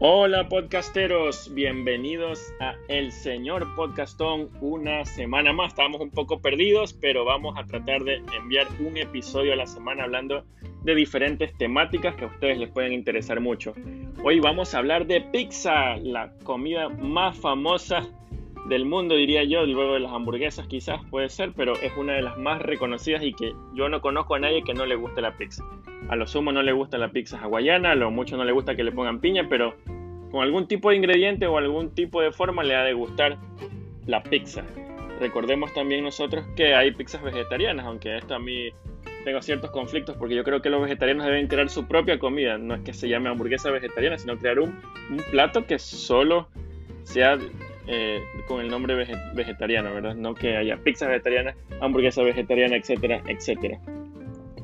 Hola podcasteros, bienvenidos a El Señor Podcastón. Una semana más, estábamos un poco perdidos, pero vamos a tratar de enviar un episodio a la semana hablando de diferentes temáticas que a ustedes les pueden interesar mucho. Hoy vamos a hablar de pizza, la comida más famosa del mundo, diría yo, luego de las hamburguesas quizás puede ser, pero es una de las más reconocidas y que yo no conozco a nadie que no le guste la pizza. A lo sumo no le gusta la pizza hawaiana, a lo mucho no le gusta que le pongan piña, pero con algún tipo de ingrediente o algún tipo de forma le ha de gustar la pizza. Recordemos también nosotros que hay pizzas vegetarianas, aunque esto a mí tengo ciertos conflictos porque yo creo que los vegetarianos deben crear su propia comida. No es que se llame hamburguesa vegetariana, sino crear un, plato que solo sea eh, con el nombre vegetariano, ¿verdad? No que haya pizza vegetariana, hamburguesa vegetariana, etcétera, etcétera.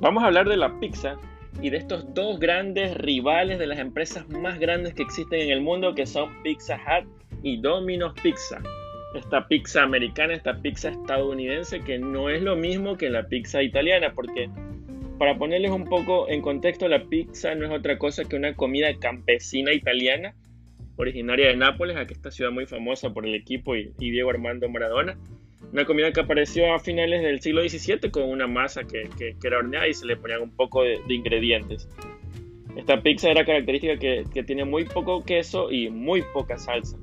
Vamos a hablar de la pizza y de estos dos grandes rivales de las empresas más grandes que existen en el mundo, que son Pizza Hut y Domino's Pizza. Esta pizza americana, esta pizza estadounidense, que no es lo mismo que la pizza italiana, porque para ponerles un poco en contexto, la pizza no es otra cosa que una comida campesina italiana, originaria de Nápoles, aquí esta ciudad muy famosa por el equipo y, y Diego Armando Maradona una comida que apareció a finales del siglo XVII con una masa que, era horneada y se le ponían un poco de, ingredientes. Esta pizza era característica que, tiene muy poco queso y muy poca salsa.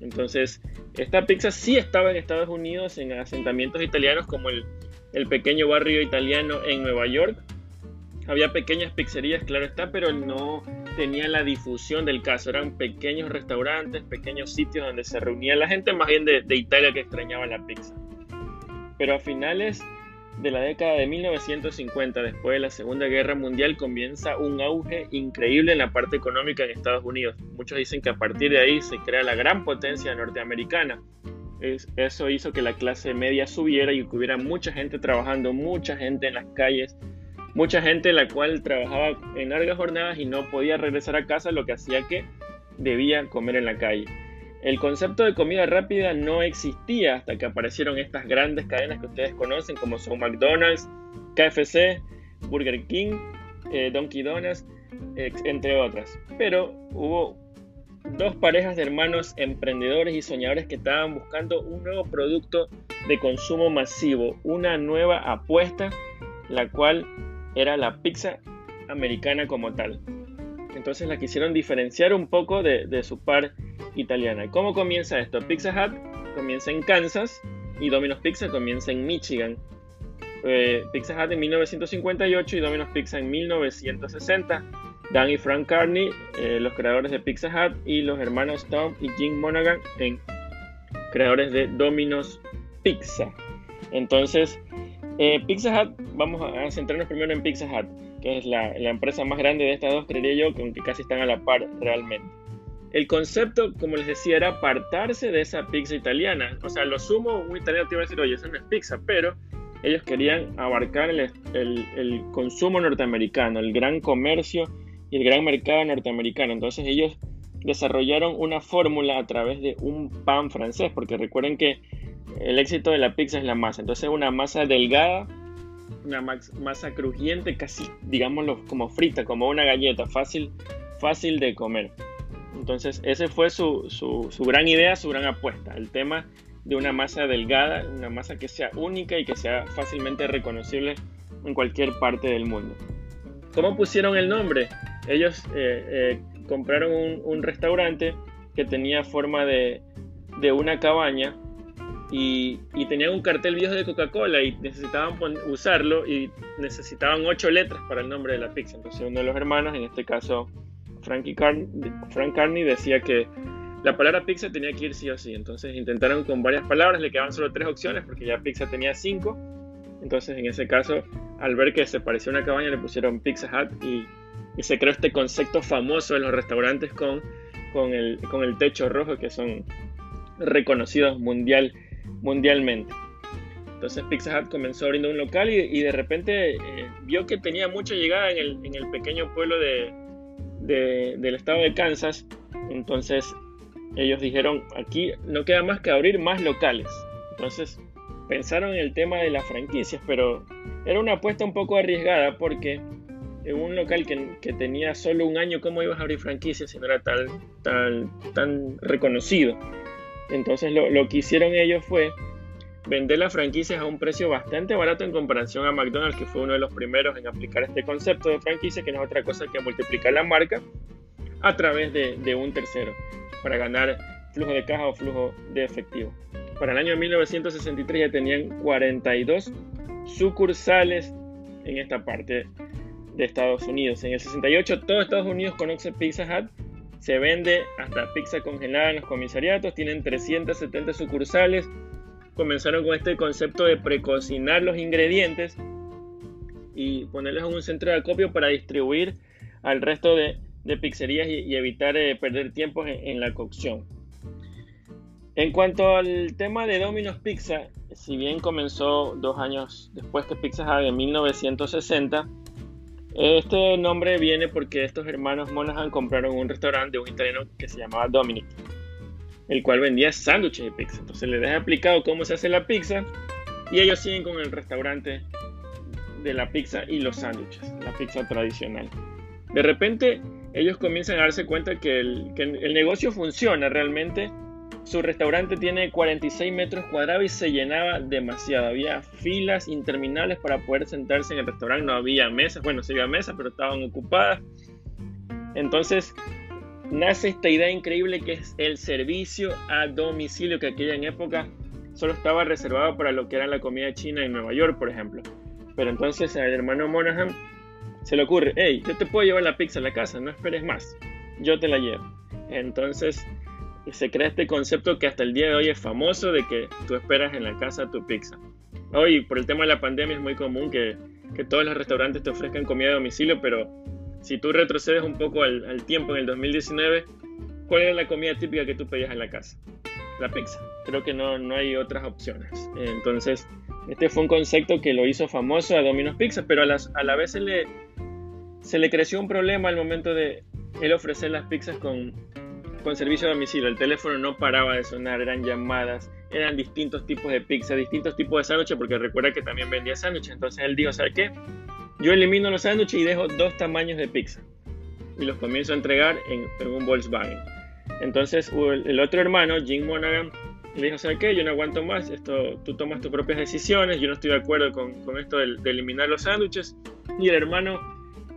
Entonces, esta pizza sí estaba en Estados Unidos, en asentamientos italianos como el, el pequeño barrio italiano en Nueva York. Había pequeñas pizzerías, claro está, pero no tenía la difusión del caso. Eran pequeños restaurantes, pequeños sitios donde se reunía la gente, más bien de, Italia que extrañaba la pizza. Pero a finales de la década de 1950, después de la Segunda Guerra Mundial, comienza un auge increíble en la parte económica en Estados Unidos. Muchos dicen que a partir de ahí se crea la gran potencia norteamericana. eso hizo que la clase media subiera y que hubiera mucha gente trabajando, mucha gente en las calles, mucha gente la cual trabajaba en largas jornadas y no podía regresar a casa, lo que hacía que debía comer en la calle. El concepto de comida rápida no existía hasta que aparecieron estas grandes cadenas que ustedes conocen como son McDonald's, KFC, Burger King, eh, Donkey Donuts, entre otras. Pero hubo dos parejas de hermanos emprendedores y soñadores que estaban buscando un nuevo producto de consumo masivo, una nueva apuesta, la cual era la pizza americana como tal. Entonces la quisieron diferenciar un poco de, su par italiana. ¿Cómo comienza esto? Pizza Hut comienza en Kansas y Domino's Pizza comienza en Michigan. Eh, Pizza Hut en 1958 y Domino's Pizza en 1960. Dan y Frank Carney, eh, los creadores de Pizza Hut, y los hermanos Tom y Jim Monaghan, en creadores de Domino's Pizza. Entonces, eh, Pizza Hut, vamos a centrarnos primero en Pizza Hut, que es la, empresa más grande de estas dos, creería yo, que casi están a la par realmente. El concepto, como les decía, era apartarse de esa pizza italiana. O sea, lo sumo, un italiano te iba a decir, oye, eso no es pizza, pero ellos querían abarcar el, el consumo norteamericano, el gran comercio y el gran mercado norteamericano. Entonces ellos desarrollaron una fórmula a través de un pan francés, porque recuerden que el éxito de la pizza es la masa. Entonces una masa delgada, una masa crujiente, casi digámoslo como frita, como una galleta, fácil, fácil de comer. Entonces ese fue su, su, gran idea, su gran apuesta, el tema de una masa delgada, una masa que sea única y que sea fácilmente reconocible en cualquier parte del mundo. ¿Cómo pusieron el nombre? Ellos eh, eh, compraron un, un, restaurante que tenía forma de, de una cabaña y, tenían un cartel viejo de Coca-Cola y necesitaban usarlo y necesitaban ocho letras para el nombre de la pizza. Entonces uno de los hermanos, en este caso Frankie Frank Carney, decía que la palabra pizza tenía que ir sí o sí. Entonces intentaron con varias palabras, le quedaban solo tres opciones porque ya pizza tenía cinco. Entonces en ese caso, al ver que se parecía una cabaña, le pusieron Pizza Hut y, y se creó este concepto famoso en los restaurantes con, con, el, con el techo rojo que son reconocidos mundial mundialmente. Entonces Pizza Hut comenzó abriendo un local y, de repente eh, vio que tenía mucha llegada en el, en el pequeño pueblo de, del estado de Kansas. Entonces ellos dijeron, aquí no queda más que abrir más locales. Entonces pensaron en el tema de las franquicias, pero era una apuesta un poco arriesgada porque en un local que, tenía solo un año, ¿cómo ibas a abrir franquicias si no era tan reconocido? Entonces lo, que hicieron ellos fue vender las franquicias a un precio bastante barato en comparación a McDonald's, que fue uno de los primeros en aplicar este concepto de franquicia, que no es otra cosa que multiplicar la marca a través de, un tercero para ganar flujo de caja o flujo de efectivo. Para el año 1963 ya tenían 42 sucursales en esta parte de Estados Unidos. En el 68 todo Estados Unidos conoce Pizza Hut. Se vende hasta pizza congelada en los comisariatos. Tienen 370 sucursales comenzaron con este concepto de precocinar los ingredientes y ponerlos en un centro de acopio para distribuir al resto de, pizzerías y, evitar eh, perder tiempo en, la cocción. En cuanto al tema de Domino's Pizza, si bien comenzó dos años después que Pizza Hut en 1960, este nombre viene porque estos hermanos Monahan compraron un restaurante de un italiano que se llamaba Dominic el cual vendía sándwiches de pizza. Entonces les he explicado cómo se hace la pizza y ellos siguen con el restaurante de la pizza y los sándwiches, la pizza tradicional. De repente ellos comienzan a darse cuenta que el, que el negocio funciona realmente. Su restaurante tiene 46 metros cuadrados y se llenaba demasiado. Había filas interminables para poder sentarse en el restaurante. No había mesas. Bueno, sí había mesas, pero estaban ocupadas. Entonces nace esta idea increíble que es el servicio a domicilio, que aquella época solo estaba reservado para lo que era la comida china en Nueva York, por ejemplo. Pero entonces al hermano Monaghan se le ocurre, hey, yo te puedo llevar la pizza a la casa, no esperes más, yo te la llevo. Entonces se crea este concepto que hasta el día de hoy es famoso de que tú esperas en la casa tu pizza. Hoy, por el tema de la pandemia, es muy común que, que todos los restaurantes te ofrezcan comida a domicilio, pero si tú retrocedes un poco al, tiempo en el 2019, ¿cuál era la comida típica que tú pedías en la casa? La pizza. Creo que no, no hay otras opciones. Entonces, este fue un concepto que lo hizo famoso a Domino's Pizza, pero a, las, a la vez se le, se le creció un problema al momento de él ofrecer las pizzas con, con servicio a domicilio. El teléfono no paraba de sonar, eran llamadas, eran distintos tipos de pizza, distintos tipos de sándwiches, porque recuerda que también vendía sándwiches. Entonces él dijo, ¿sabes qué? Yo elimino los sándwiches y dejo dos tamaños de pizza y los comienzo a entregar en, un Volkswagen. Entonces el otro hermano, Jim Monaghan, le dijo, ¿sabes qué? Yo no aguanto más, esto, tú tomas tus propias decisiones, yo no estoy de acuerdo con, esto de, eliminar los sándwiches. Y el hermano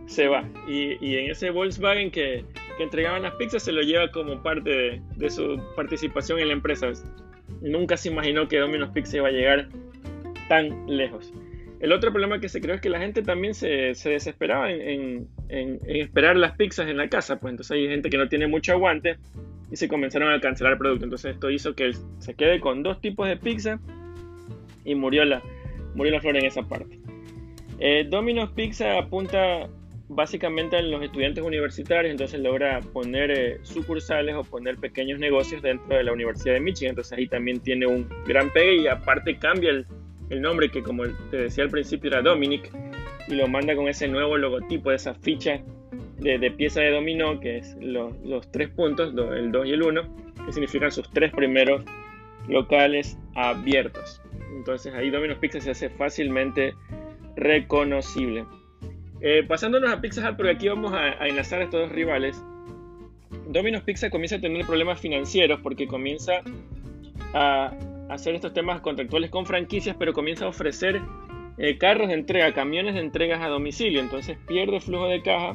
se va. Y, en ese Volkswagen que, que, entregaban las pizzas se lo lleva como parte de, su participación en la empresa. Nunca se imaginó que Domino's Pizza iba a llegar tan lejos. El otro problema que se creó es que la gente también se, desesperaba en, esperar las pizzas en la casa, pues entonces hay gente que no tiene mucho aguante y se comenzaron a cancelar el producto. Entonces esto hizo que se quede con dos tipos de pizza y murió la, murió la flor en esa parte. Eh, Domino's Pizza apunta básicamente a los estudiantes universitarios, entonces logra poner eh, sucursales o poner pequeños negocios dentro de la Universidad de Michigan, entonces ahí también tiene un gran pegue y aparte cambia el, nombre que como te decía al principio era Dominic y lo manda con ese nuevo logotipo, de esa ficha de, pieza de dominó, que es los tres puntos, el 2 y el 1, que significan sus tres primeros locales abiertos. Entonces ahí Domino's Pizza se hace fácilmente reconocible. Eh, pasándonos a Pizza Hut, porque aquí vamos a, enlazar a estos dos rivales. Domino's Pizza comienza a tener problemas financieros porque comienza a hacer estos temas contractuales con franquicias, pero comienza a ofrecer eh, carros de entrega, camiones de entregas a domicilio. Entonces pierde flujo de caja,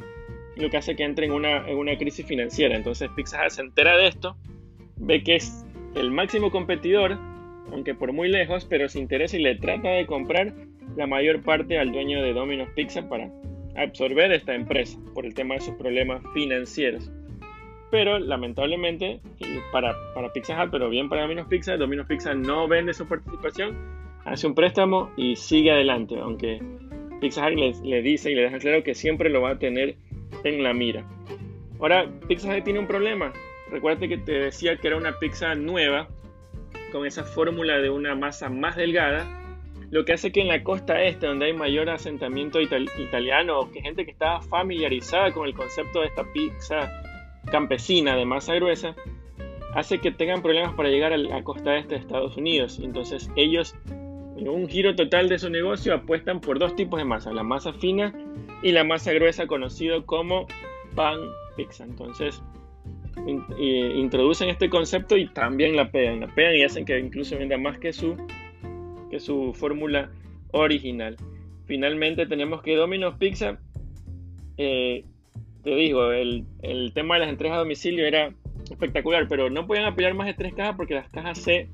lo que hace que entre en una, en una crisis financiera. Entonces Pizza Hut se entera de esto, ve que es el máximo competidor, aunque por muy lejos, pero se interesa y le trata de comprar la mayor parte al dueño de Domino's Pizza para absorber esta empresa por el tema de sus problemas financieros pero lamentablemente para, para Pizza Hut, pero bien para Domino's Pizza, Domino's Pizza no vende su participación, hace un préstamo y sigue adelante, aunque Pizza Hut le, dice y le deja claro que siempre lo va a tener en la mira. Ahora, Pizza Hut tiene un problema. Recuerda que te decía que era una pizza nueva, con esa fórmula de una masa más delgada, lo que hace que en la costa este, donde hay mayor asentamiento italiano, que gente que estaba familiarizada con el concepto de esta pizza campesina de masa gruesa hace que tengan problemas para llegar a la costa este de Estados Unidos. Entonces ellos, en un giro total de su negocio, apuestan por dos tipos de masa, la masa fina y la masa gruesa conocido como pan pizza. Entonces introducen este concepto y también la pegan, la pegan y hacen que incluso venda más que su, su fórmula original. Finalmente tenemos que Domino's Pizza, eh, te digo, el, el, tema de las entregas a domicilio era espectacular, pero no podían apoyar más de tres cajas porque las cajas se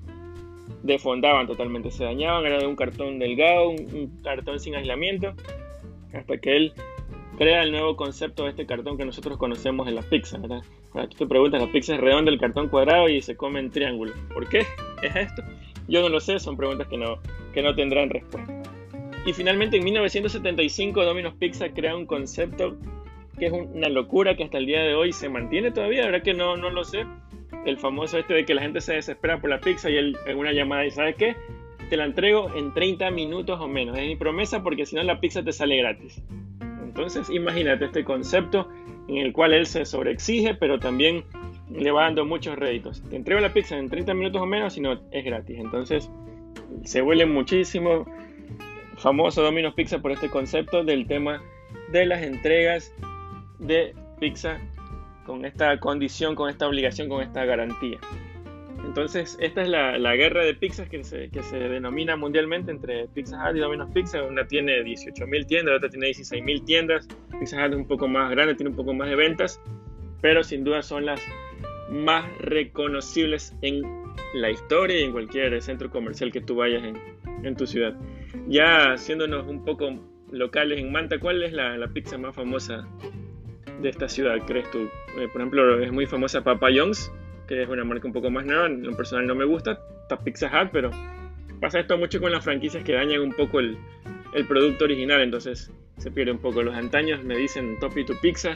defondaban totalmente, se dañaban, era de un cartón delgado, un, cartón sin aislamiento, hasta que él crea el nuevo concepto de este cartón que nosotros conocemos en las pizzas, ¿verdad? Tú te preguntas, la pizza es redonda, el cartón cuadrado y se come en triángulo. ¿Por qué es esto? Yo no lo sé, son preguntas que no, que no tendrán respuesta. Y finalmente en 1975 Domino's Pizza crea un concepto que es una locura que hasta el día de hoy se mantiene todavía, la verdad que no, no lo sé, el famoso este de que la gente se desespera por la pizza y él en una llamada dice, ¿sabes qué? Te la entrego en 30 minutos o menos. Es mi promesa porque si no la pizza te sale gratis. Entonces imagínate este concepto en el cual él se sobreexige, pero también le va dando muchos réditos. Te entrego la pizza en 30 minutos o menos, si no es gratis. Entonces se vuelve muchísimo famoso Domino's Pizza por este concepto del tema de las entregas de pizza con esta condición, con esta obligación, con esta garantía. Entonces, esta es la, guerra de pizzas que se, que se, denomina mundialmente entre Pizza Hut y Domino's Pizza. Una tiene 18.000 tiendas, la otra tiene 16.000 tiendas. Pizza Hut es un poco más grande, tiene un poco más de ventas, pero sin duda son las más reconocibles en la historia y en cualquier centro comercial que tú vayas en, en tu ciudad. Ya haciéndonos un poco locales en Manta, ¿cuál es la, la pizza más famosa de esta ciudad, crees tú? Eh, por ejemplo, es muy famosa Papa John's, que es una marca un poco más nueva, en lo personal no me gusta, está Pizza Hut, pero pasa esto mucho con las franquicias que dañan un poco el, el producto original, entonces se pierde un poco. Los antaños me dicen Topi tu Pizza,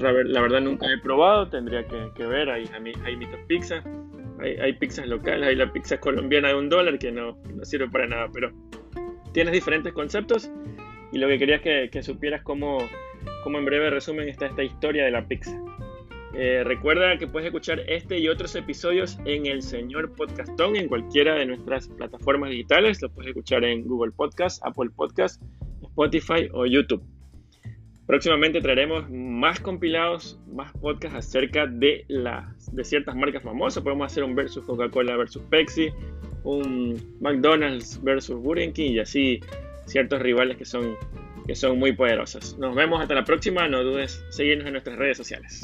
la verdad nunca he probado, tendría que, ver, hay, hay mi Top Pizza, hay, hay, pizzas locales, hay la pizza colombiana de un dólar que no, sirve para nada, pero tienes diferentes conceptos y lo que quería que, supieras cómo como en breve resumen está esta historia de la pizza. Eh, recuerda que puedes escuchar este y otros episodios en el Señor Podcastón en cualquiera de nuestras plataformas digitales. Lo puedes escuchar en Google Podcast, Apple Podcast, Spotify o YouTube. Próximamente traeremos más compilados, más podcasts acerca de, las, de ciertas marcas famosas. Podemos hacer un versus Coca-Cola versus Pepsi, un McDonald's versus Burger King y así ciertos rivales que son que son muy poderosas. Nos vemos hasta la próxima, no dudes seguirnos en nuestras redes sociales.